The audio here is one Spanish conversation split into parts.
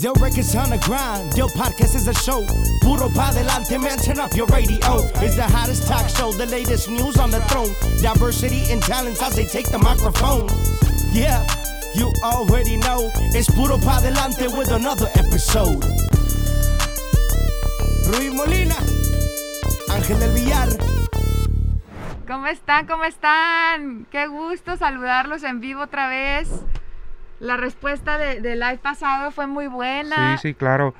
Del records on the grind, Del podcast is a show. Puro pa delante, man, turn up your radio. It's the hottest talk show, the latest news on the throne. Diversity and talents as they take the microphone. Yeah, you already know. It's Puro pa delante with another episode. Ruiz Molina, Ángel del Villar. ¿Cómo están? ¿Cómo están? Qué gusto saludarlos en vivo otra vez. La respuesta de- del live pasado fue muy buena. Sí, sí, claro.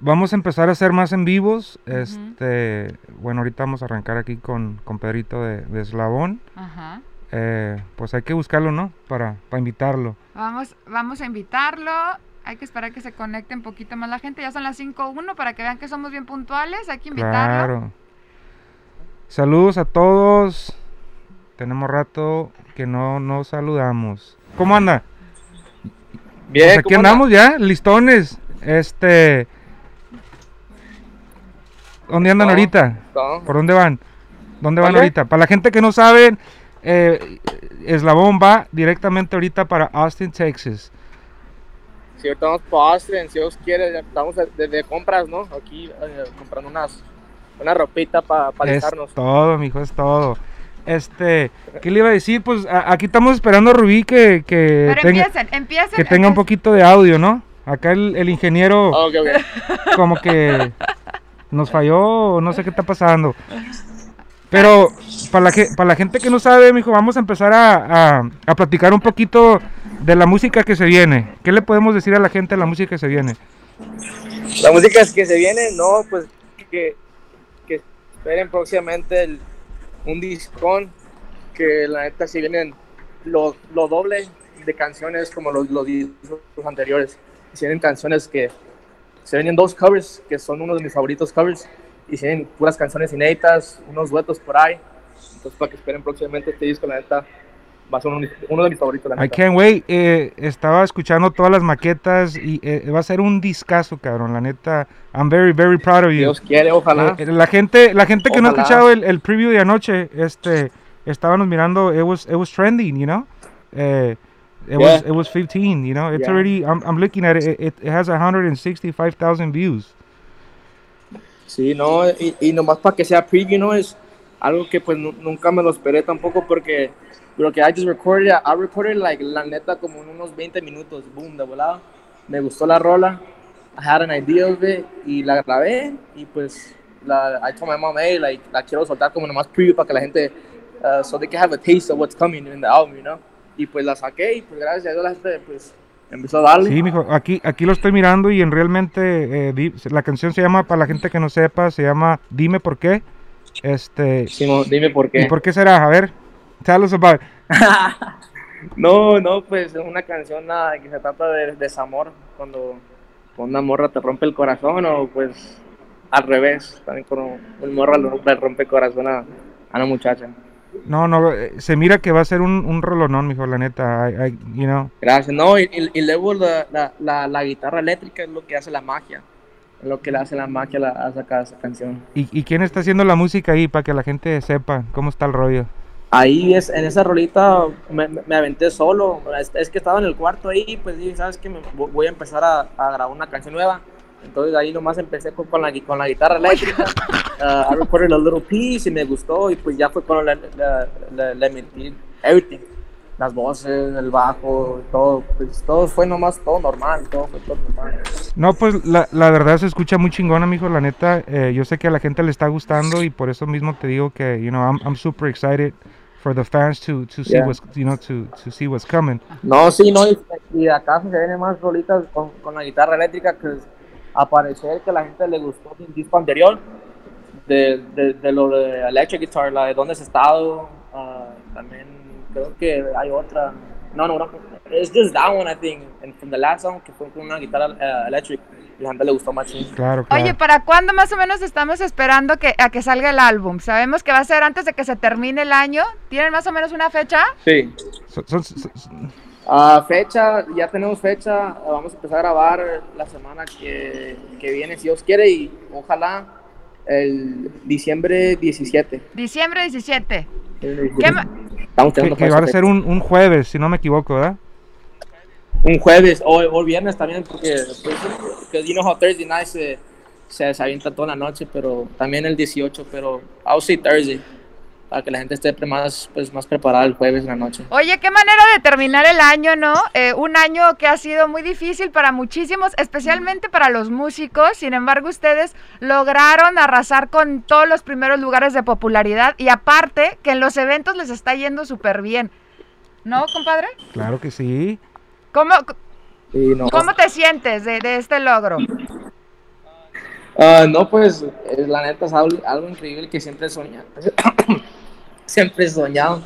Vamos a empezar a hacer más en vivos. Este, bueno, ahorita vamos a arrancar aquí con, con Pedrito de, de Eslabón. Ajá. Eh, pues hay que buscarlo, ¿no? Para, para invitarlo. Vamos, vamos a invitarlo. Hay que esperar que se conecte un poquito más la gente. Ya son las 5.1 para que vean que somos bien puntuales. Hay que invitarlo. Claro. Saludos a todos. Tenemos rato que no nos saludamos. ¿Cómo anda? Bien, Pues aquí andamos ya, listones. Este. ¿Dónde andan No, ahorita? no. ¿Por dónde van? ¿Dónde van ahorita? Para la gente que no sabe, eh, Eslabón va directamente ahorita para Austin, Texas. Si ahorita vamos para Austin, si Dios quiere, estamos de, de- compras, ¿no? Aquí eh, comprando unas, una ropita para pa Es alistarnos. todo, mijo, es todo. Este, ¿qué le iba a decir? Pues a- aquí estamos esperando a Rubí que, que Pero tenga, empiecen, empiecen. que tenga un poquito de audio, ¿no? Acá el, el ingeniero Ah, ok, ok. como que nos falló, no sé qué está pasando. Pero para la, para la gente que no sabe, mijo, vamos a empezar a, a- a platicar un poquito de la música que se viene. ¿Qué le podemos decir a la gente de la música que se viene? La música es que se viene, no, pues que, que esperen próximamente el- un discón que la neta si vienen lo, lo doble de canciones como los, los discos anteriores. Si vienen canciones que se vienen dos covers que son uno de mis favoritos covers y si vienen puras canciones inéditas, unos duetos por ahí. Entonces para que esperen próximamente este disco, la neta va a ser uno, uno de mis favoritos. La I neta. can't wait. Eh, estaba escuchando todas las maquetas y eh, va a ser un discazo, cabrón. La neta, I'm very, very proud of you. Dios quiere, ojalá. Eh, la gente, la gente que no ha Ojalá. escuchado el, el preview de anoche, este, estábamos mirando, it was, it was trending, you know. Eh, it was, Yeah. it was 15, you know. It's Yeah. already, I'm, I'm looking at it, it, it has 165,000 views. Sí, no, y, y nomás para que sea preview, ¿no? Es algo que pues nu- nunca me lo esperé tampoco porque lo que I just recorded, I recorded like la neta como en unos 20 minutos, boom, de volado. Me gustó la rola, I had an idea of it y la grabé y pues la, I told my mom, hey, like, la quiero soltar como nomás preview para que la gente, uh, so they can have a taste of what's coming in the album, you know? Y pues la saqué y pues gracias a Dios la gente pues empezó a darle. Sí, mijo, aquí, aquí lo estoy mirando y en realmente eh, la canción se llama, para la gente que no sepa, se llama Dime por qué. Este, Simón, dime por qué. ¿y por qué será? A ver, tell us about. No, no, pues es una canción nada, que se trata de desamor, cuando una morra te rompe el corazón o pues al revés, también cuando un morra le rompe, el corazón a, a una muchacha. No, no, eh, se mira que va a ser un, un rolonón, mijo, la neta. I- I- you know. Gracias, no, y, y- y luego la, la, la, la guitarra eléctrica es lo que hace la magia, lo que le hace la magia a, la- a sacar esa canción. ¿Y, y quién está haciendo la música ahí para que la gente sepa cómo está el rollo? Ahí es, en esa rolita me, me- me aventé solo. Es, es que estaba en el cuarto ahí, pues dije, ¿sabes qué? Me- vo- voy a empezar a, a grabar una canción nueva. Entonces ahí nomás empecé con, con la, con la guitarra eléctrica. Uh, I recorded a little piece y me gustó. Y pues ya fue cuando le, le- le- le metí everything. Las voces, el bajo, todo. Pues todo fue nomás todo normal, todo fue todo normal. No, pues la, la verdad se escucha muy chingona, mijo, la neta. eh, yo sé que a la gente le está gustando y por eso mismo te digo que, you know, I'm, I'm super excited for the fans to, to see Yeah. what's, you know, to, to see what's coming. No, sí, no, y, y acá se vienen más rolitas con, con la guitarra eléctrica que a parecer que la gente le gustó el disco anterior, de, de, de lo de Electric Guitar, la de Dónde has estado, ah, también creo que hay otra, no, no, no, it's just that one I think, and from the last song que fue con una guitarra eh, electric, la gente le gustó más. sí. Claro, claro. Oye, ¿para cuándo más o menos estamos esperando que, a que salga el álbum? Sabemos que va a ser antes de que se termine el año. ¿Tienen más o menos una fecha? Sí. So- so- so- so- Ah, fecha, ya tenemos fecha, vamos a empezar a grabar la semana que, que viene, si Dios quiere, y ojalá el diciembre 17. Diciembre 17. El ¿Qué Estamos que, teniendo que va a ser un, un jueves, si no me equivoco, ¿verdad? un jueves o, o viernes también, porque, because you know how Thursday night se, se, se avienta toda la noche, pero también el 18, pero I'll say Thursday, para que la gente esté más, pues, más preparada el jueves en la noche. Oye, qué manera de terminar el año, ¿no? Eh, un año que ha sido muy difícil para muchísimos, especialmente para los músicos. Sin embargo, ustedes lograron arrasar con todos los primeros lugares de popularidad y aparte que en los eventos les está yendo súper bien. ¿No, compadre? Claro que sí. ¿Cómo, no, cómo te sientes de, de este logro? Ah, no, pues eh, la neta es algo, algo increíble que siempre soñado. siempre soñado.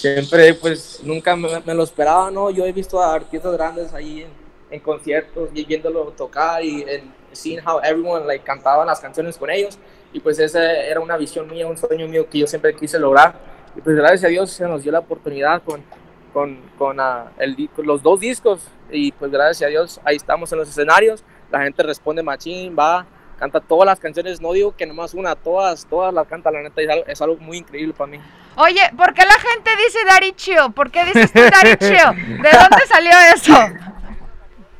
Siempre, pues nunca me, me lo esperaba, ¿no? Yo he visto a artistas grandes ahí en, conciertos y viéndolo tocar y en seeing how everyone like, cantaba las canciones con ellos. Y pues esa era una visión mía, un sueño mío que yo siempre quise lograr. Y pues gracias a Dios se nos dio la oportunidad con, con, con ah, el, los dos discos. Y pues gracias a Dios ahí estamos en los escenarios. La gente responde machín, va, canta todas las canciones. No digo que nomás una, todas, todas las canta. La neta es algo, es algo muy increíble para mí. Oye, ¿por qué la gente dice Daddy Chill? ¿Por qué dices tú Daddy Chill? ¿De dónde salió eso?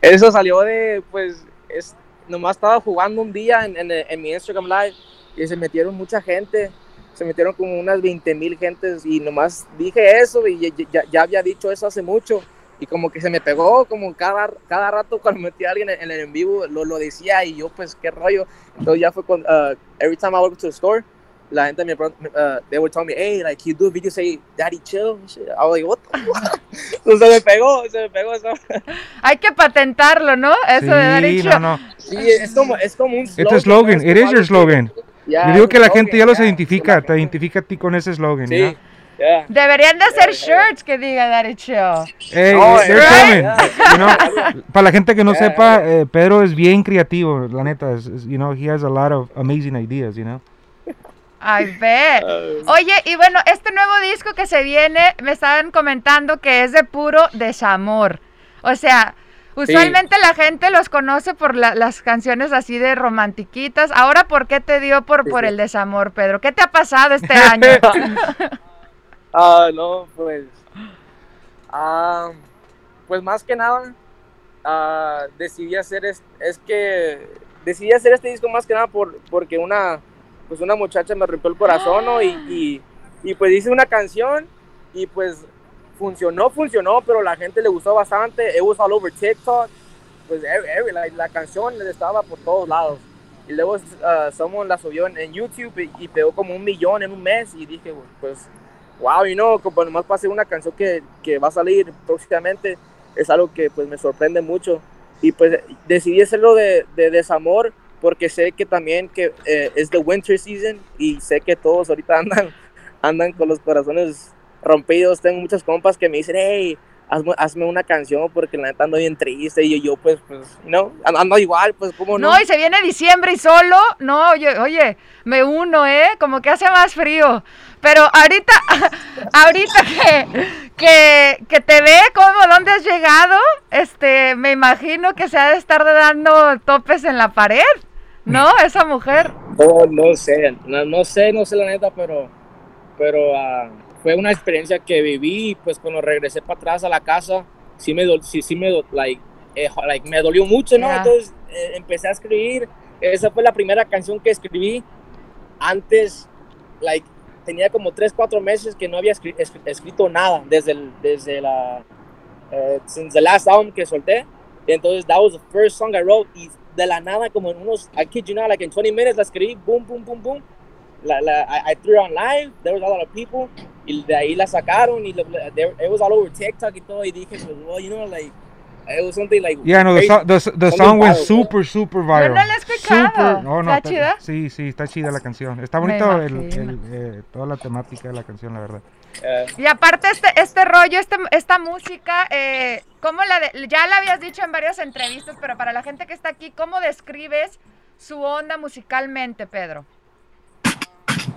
Eso salió de, pues, es, nomás estaba jugando un día en, en, mi Instagram Live y se metieron mucha gente, se metieron como unas 20 mil gentes y nomás dije eso y ya, ya- había dicho eso hace mucho y como que se me pegó, como cada, cada rato cuando metía a alguien en, el en vivo lo, lo decía y yo pues qué rollo, entonces ya fue con, uh, every time I walk to the store, la gente me, uh, they would tell me, hey, like, you do a video say, daddy chill, shit." I was like, what the fuck? Entonces se me pegó, se me pegó eso. Hay que patentarlo, ¿no? Eso de Daddy Sí, Chill. no, no. Sí, es como, es como un Es tu slogan, ¿no? it is your slogan. ya, Yo digo que la slogan, gente ya los ya, identifica, te identifica a ti con ese slogan, Sí, ¿ya? ya. Deberían de hacer Yeah, yeah. shirts que diga Daddy Chill. Hey, yeah, coming, yeah. you know. Para la gente que no Yeah, sepa, eh, Pedro es bien creativo, la neta, es- es, you know, he has a lot of amazing ideas, you know. Ay, ve. Oye, y bueno, este nuevo disco que se viene, me estaban comentando que es de puro desamor. O sea, usualmente la gente los conoce por la- las canciones así de romantiquitas. Ahora, ¿por qué te dio por, por el desamor, Pedro? ¿Qué te ha pasado este año? Ah, no, pues. ah, pues más que nada, ah, decidí hacer es, es que decidí hacer este disco más que nada por, porque una, pues una muchacha me rompió el corazón, ¿no? Y, y, y pues hice una canción y pues funcionó, funcionó, pero la gente le gustó bastante. It was all over TikTok. Pues every- every- la, la canción estaba por todos lados. Y luego uh, someone la subió en, en YouTube y, y pegó como un millón en un mes. Y dije, pues, wow, you know, como nomás para hacer una canción que, que va a salir próximamente, es algo que pues me sorprende mucho. Y pues decidí hacerlo de, de desamor porque sé que también que eh, es the winter season y sé que todos ahorita andan, andan con los corazones rompidos. Tengo muchos compas que me dicen, hey, hazme, hazme una canción porque la neta ando bien triste. Y yo, yo pues, pues, no, ando, ando igual, pues, ¿cómo no? No, y se viene diciembre y solo. No, oye, oye, me uno, ¿eh? Como que hace más frío. Pero ahorita, ahorita que, que, que te ve cómo, dónde has llegado, este, me imagino que se ha de estar dando topes en la pared, ¿no? Esa mujer. No, no sé, no, no sé, no sé la neta, pero, pero ah, fue una experiencia que viví, pues cuando regresé para atrás a la casa, sí me, dol- sí, sí me, like, eh, like, me dolió mucho, ¿no? Entonces eh, empecé a escribir, esa fue la primera canción que escribí, antes, like, tenía como 3, 4 meses que no había escri- es- escrito nada, desde, el, desde la, eh, since the last album que solté, entonces that was the first song I wrote, y de la nada, como en unos, I kid you not, like in 20 minutes la escribí, boom, boom, boom, boom. La, la, I, I threw it on live, there was a lot of people, y de ahí la sacaron, y there- it was all over TikTok y todo, y dije, pues, well, you know, like, it was something like, Yeah, no, the, so- the, the song went viral, super, super viral. no la he escuchado. Super- no, no, ¿Está chida? Sí, sí, está chida la canción. Está bonito el, el, eh, toda la temática de la canción, la verdad. Y aparte este, este rollo, este, esta música, eh, ¿cómo la ya la habías dicho en varias entrevistas, pero para la gente que está aquí, ¿cómo describes su onda musicalmente, Pedro?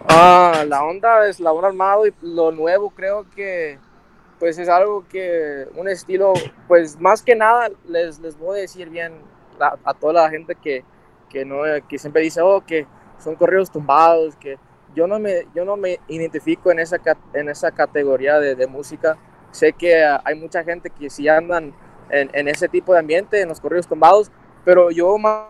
Ah, la onda es la onda armado y lo nuevo creo que pues es algo que un estilo pues más que nada les, les voy a decir bien a, a toda la gente que, que no que siempre dice oh que son corridos tumbados que yo no me yo no me identifico en esa en esa categoría de, de música sé que ah, hay mucha gente que sí andan en, en ese tipo de ambiente, en los corridos tumbados, pero yo más,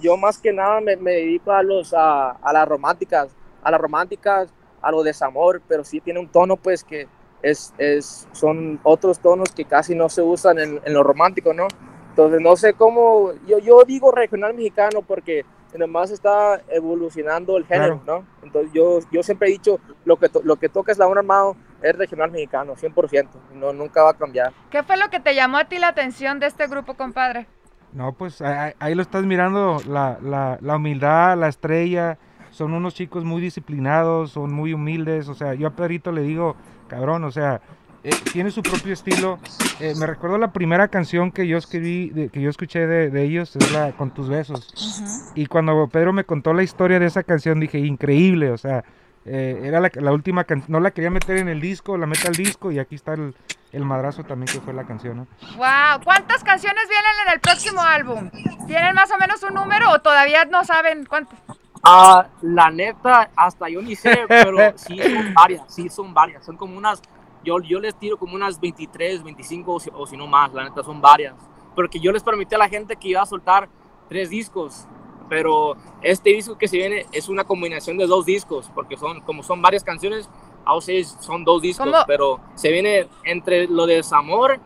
yo más que nada me, me dedico a, los, a, a, las románticas, a las románticas, a lo desamor, pero sí tiene un tono pues que es, es, son otros tonos que casi no se usan en, en lo romántico, ¿no? Entonces no sé cómo, yo, yo digo regional mexicano porque nomás está evolucionando el género, claro. ¿no? Entonces yo, yo siempre he dicho, lo que, to, lo que toca Eslabón Armado es regional mexicano, 100%, no, nunca va a cambiar. ¿Qué fue lo que te llamó a ti la atención de este grupo, compadre? No, pues ahí, ahí lo estás mirando, la, la, la, humildad, la estrella, son unos chicos muy disciplinados, son muy humildes, o sea, yo a Pedrito le digo, cabrón, o sea, eh, tiene su propio estilo. Eh, me recuerdo la primera canción que yo escribí, de, que yo escuché de, de, ellos, es la Con tus besos. Uh -huh. Y cuando Pedro me contó la historia de esa canción, dije, increíble, o sea, eh, era la, la última canción, no la quería meter en el disco, la mete al disco y aquí está el, el madrazo también que fue la canción, ¿no? Wow, ¿cuántas canciones vienen en el próximo álbum? ¿Tienen más o menos un número o todavía no saben cuántas? Uh, la neta, hasta yo ni sé, pero sí son varias, sí son varias, son como unas yo, yo les tiro como unas 23, 25 o si, o si, no más, la neta son varias. Porque yo les prometí a la gente que iba a soltar tres discos, pero este disco que se viene es una combinación de dos discos, porque son como son varias canciones, a ustedes son dos discos, ¿Cómo? pero se viene entre lo de desamor,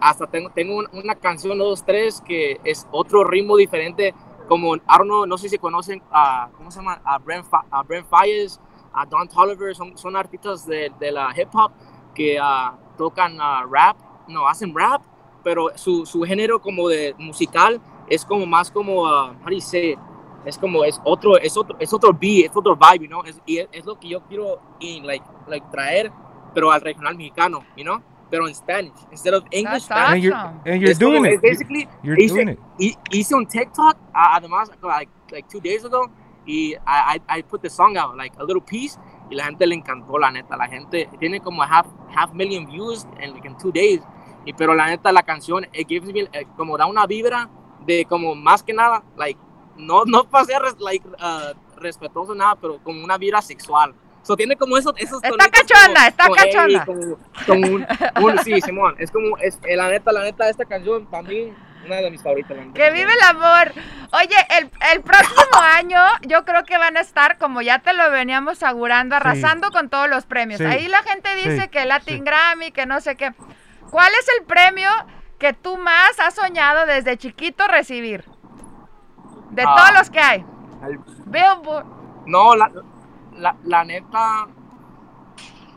hasta tengo, tengo una canción, dos, tres, que es otro ritmo diferente, como Arno, no sé si conocen a, ¿cómo se llama? A Brent, a Brent Fires, a Don Tolliver, son, son artistas de, de la hip hop, que uh, tocan uh, rap, no, hacen rap, pero su, su, género como de musical es como más como, uh, how do you say it? Es como, es otro, es otro, es otro beat, es otro vibe, ¿no? Es, y es, es, lo que yo quiero in, like, like, traer, pero al regional mexicano, you know? Pero en Spanish, instead of English, That's And you're, and you're doing como, it. Basically, You're hice, doing it. hice un TikTok, además, like, like two days ago, y I, I, I put the song out, like a little piece, y la gente le encantó, la neta. La gente tiene como half, half million views en like, in two days. Y, pero la neta, la canción, it gives me, eh, como da una vibra de como más que nada, like, no, no para ser like, uh, respetuoso nada, pero como una vibra sexual. So, tiene como esos, esos Está cachona, está cachona. Como, como un, un, sí, Simón, es como, es, eh, la neta, la neta, esta canción, para mí, una de mis favoritas. Que vive el amor. Oye, el, el próximo año yo creo que van a estar, como ya te lo veníamos augurando, arrasando sí. con todos los premios. Sí. Ahí la gente dice Sí. que Latin Grammy, que no sé qué. ¿Cuál es el premio que tú más has soñado desde chiquito recibir? De Ah. todos los que hay. El- Billboard. No, la, la, la neta,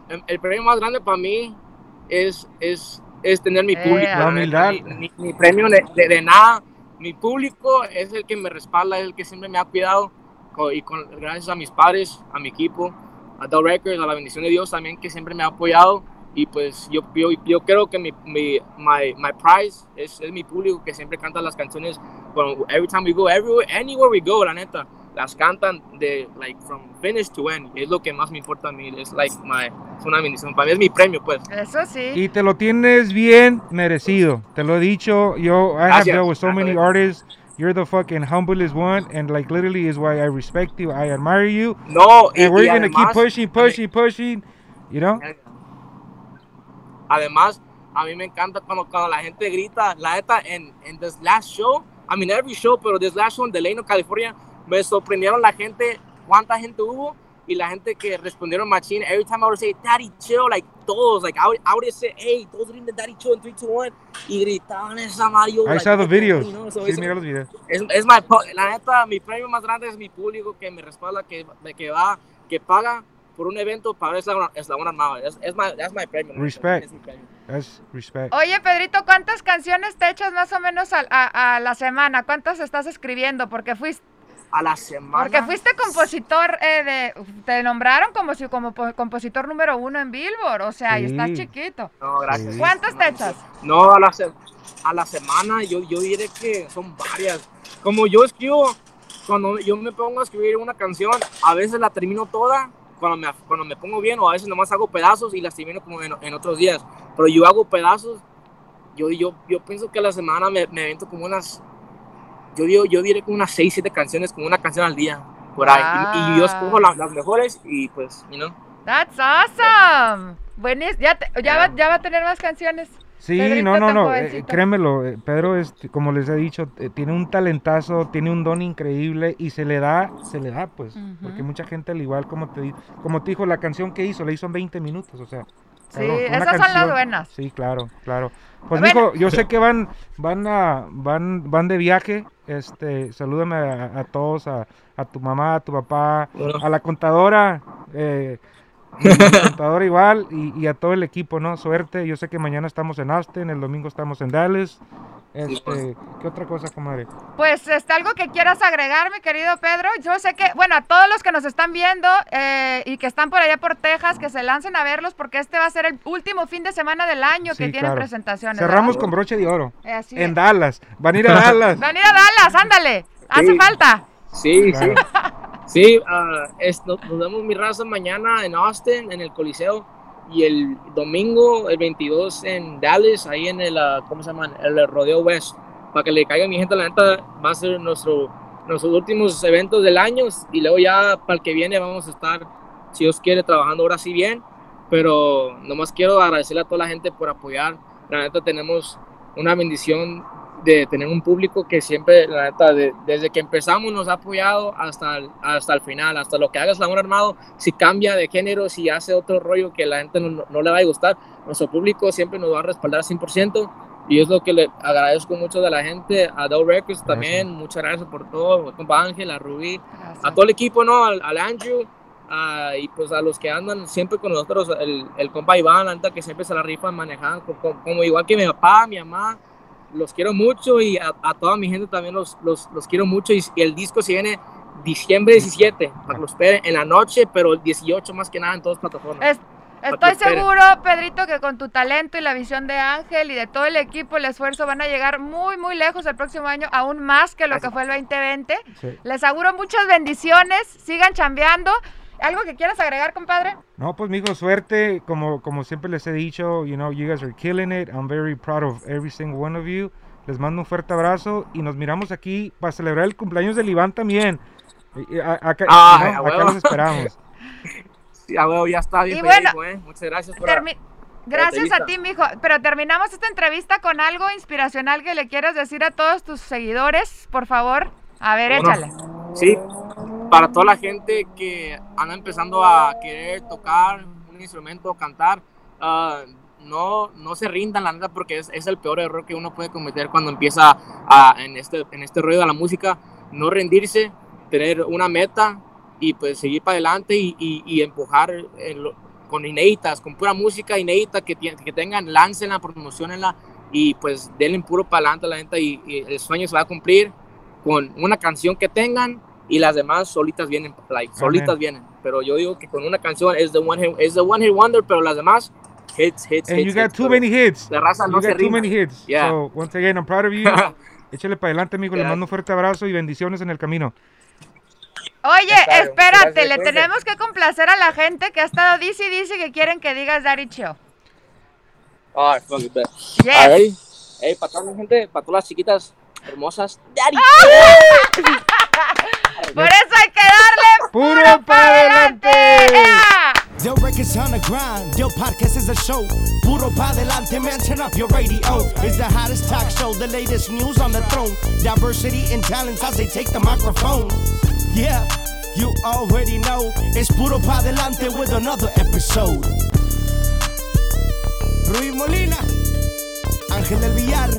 el, el premio más grande para mí es, es, es tener mi Eh, público. La neta, humildad. Ni, ni- ni premio de, de- de nada. Mi público es el que me respalda, es el que siempre me ha cuidado. Y con, gracias a mis padres, a mi equipo, a Dow Records, a la bendición de Dios también, que siempre me ha apoyado. Y pues yo, yo, yo creo que mi, mi my, my prize es, es mi público que siempre canta las canciones. Bueno, every time we go, everywhere, anywhere we go, la neta las cantan de like from finish to end es lo que más me importa a mí es like my es una bendición para mí es mi premio pues Eso sí. Y te lo tienes bien merecido. Te lo he dicho. Yo, I have dealt with so many artists. You're the fucking humblest one, and like literally is why I respect you. I admire you, no y, and we're y gonna keep además, pushing, pushing, pushing. You know? además a mí me encanta cuando, cuando la gente grita la neta en en this last show I mean every show pero this last show en Delano California me sorprendieron la gente cuánta gente hubo y la gente que respondieron machine every time I would say daddy chill like todos like I would, I would say hey todos gritan daddy chill in 3 2 1 y gritaban esa Mario I like, saw the videos. you know, so Sí, it's- mira los videos. es, es my, la neta, mi premio más grande es mi público que me respalda, que, que va, que paga por un evento para ver Eslabón Eslabón Armado. Es, es my, that's my premio. Respect. es mi premio. That's respect. Oye, Pedrito, ¿cuántas canciones te echas más o menos a, a- a la semana? ¿Cuántas estás escribiendo? Porque fuiste, A la semana. porque fuiste compositor eh, de... Te nombraron como, si, como po- compositor número uno en Billboard. O sea, y estás Sí. chiquito. No, gracias. Sí. ¿Cuántas te echas? No, a la, a la semana yo, yo diré que son varias. Como yo escribo, cuando yo me pongo a escribir una canción, a veces la termino toda cuando me, cuando me pongo bien o a veces nomás hago pedazos y las termino como en, en otros días. Pero yo hago pedazos, yo, yo, yo pienso que a la semana me, me avento como unas, yo, digo, yo diré como unas 6, 7 canciones, como una canción al día, por ahí. Y, y yo escojo la- las mejores y pues, you know. That's awesome. Buenis, ya, te- ya, va, ya va a tener más canciones. Sí, Pedrito no, no, no, eh, créemelo, eh, Pedro, es, como les he dicho, eh, tiene un talentazo, tiene un don increíble y se le da, se le da, pues, porque mucha gente al igual como te, como te dijo, la canción que hizo, la hizo en 20 minutos, o sea. Sí, esas son las buenas. Sí, claro, claro. Pues, Bueno. mijo, yo sé que van, van a, van, van de viaje, este, salúdame a, a todos, a, a tu mamá, a tu papá, Bueno. a la contadora, eh, y a la contadora igual, y, y a todo el equipo, ¿no? Suerte, yo sé que mañana estamos en Austin, el domingo estamos en Dallas. Este, ¿qué otra cosa, comadre? Pues este, algo que quieras agregar, mi querido Pedro. Yo sé que, bueno, a todos los que nos están viendo eh, y que están por allá por Texas, que se lancen a verlos porque este va a ser el último fin de semana del año que tienen claro. presentaciones. Cerramos ¿verdad? con broche de oro, Eh, así en es. Dallas, van a ir a Dallas. Van a ir a Dallas, ándale. Hace Sí. falta. Sí, Claro. sí. Sí, ah, es- nos, nos vemos mi raza mañana en Austin, en el Coliseo. Y el domingo, el 22, en Dallas, ahí en el, ah, ¿cómo se llama? El Rodeo West. Para que le caiga mi gente, la neta, va a ser nuestro, nuestros últimos eventos del año. Y luego ya para el que viene vamos a estar, si Dios quiere, trabajando ahora sí bien. Pero nomás quiero agradecerle a toda la gente por apoyar. La neta, tenemos una bendición de tener un público que siempre, la neta, de- desde que empezamos nos ha apoyado hasta el, hasta el final, hasta lo que haga Eslabón Armado, si cambia de género, si hace otro rollo que la gente no, no- le va a gustar, nuestro público siempre nos va a respaldar 100%. Y es lo que le agradezco mucho de la gente, a Dow Records también, muchas gracias por todo, a compa Ángel, a Rubí, a todo el equipo, ¿no? Al, al Andrew, ah, y pues a los que andan siempre con nosotros, el, el compa Iván, la neta, que siempre se la rifan manejando, co- co- como, igual que mi papá, mi mamá, los quiero mucho y a, a toda mi gente también los, los, los quiero mucho y, y el disco se viene diciembre 17, para que lo esperen en la noche, pero el 18 más que nada en todas plataformas. Es- Estoy seguro, Pedrito, que con tu talento y la visión de Ángel y de todo el equipo, el esfuerzo, van a llegar muy, muy lejos el próximo año, aún más que lo que fue el 2020. Sí. Les auguro muchas bendiciones, sigan chambeando. ¿Algo que quieras agregar, compadre? No, pues mijo, suerte, como, como siempre les he dicho, you know, you guys are killing it, I'm very proud of every single one of you, les mando un fuerte abrazo y nos miramos aquí para celebrar el cumpleaños del Iván también, acá, Ay, you know, a acá los esperamos. Sí, a huevo, ya está bien Y bueno, pendejo, ¿eh? Muchas gracias por... Termi- Gracias a ti, mijo. Pero terminamos esta entrevista con algo inspiracional que le quieras decir a todos tus seguidores, por favor. A ver, Bueno, échale. Sí, para toda la gente que anda empezando a querer tocar un instrumento, cantar, ah, no, no se rindan, la neta, porque es, es el peor error que uno puede cometer cuando empieza a, en, este, en este rollo de la música. No rendirse, tener una meta y pues seguir para adelante y, y- y empujar en lo- con inéditas, con pura música inédita que, que tengan, láncenla, promocionenla y pues denle puro para adelante la neta y, y el sueño se va a cumplir con una canción que tengan y las demás solitas vienen, like, solitas Amén. vienen. Pero yo digo que con una canción es the one hit, es the one hit wonder, pero las demás hits, hits, And hits. you got hits, too many hits, La raza you no se got too rinda. many hits, Yeah. so once again, I'm proud of you, échale para adelante, amigo, le Gracias. mando un fuerte abrazo y bendiciones en el camino. Oye, espérate, gracias, le tenemos que complacer a la gente que ha estado dice y dice que quieren que digas Daddy Chill. Ay, fuck it. Hey, para toda la gente, para todas las chiquitas hermosas. Daddy. Por eso hay que darle ¡Puro puro para adelante. adelante! Records on the grind, Del podcast is a show. Puro pa delante, man, turn up your radio. It's the hottest talk show, the latest news on the throne. Diversity and talents as they take the microphone. Yeah, you already know. It's Puro pa delante with another episode. Ruiz Molina, Ángel del Villar,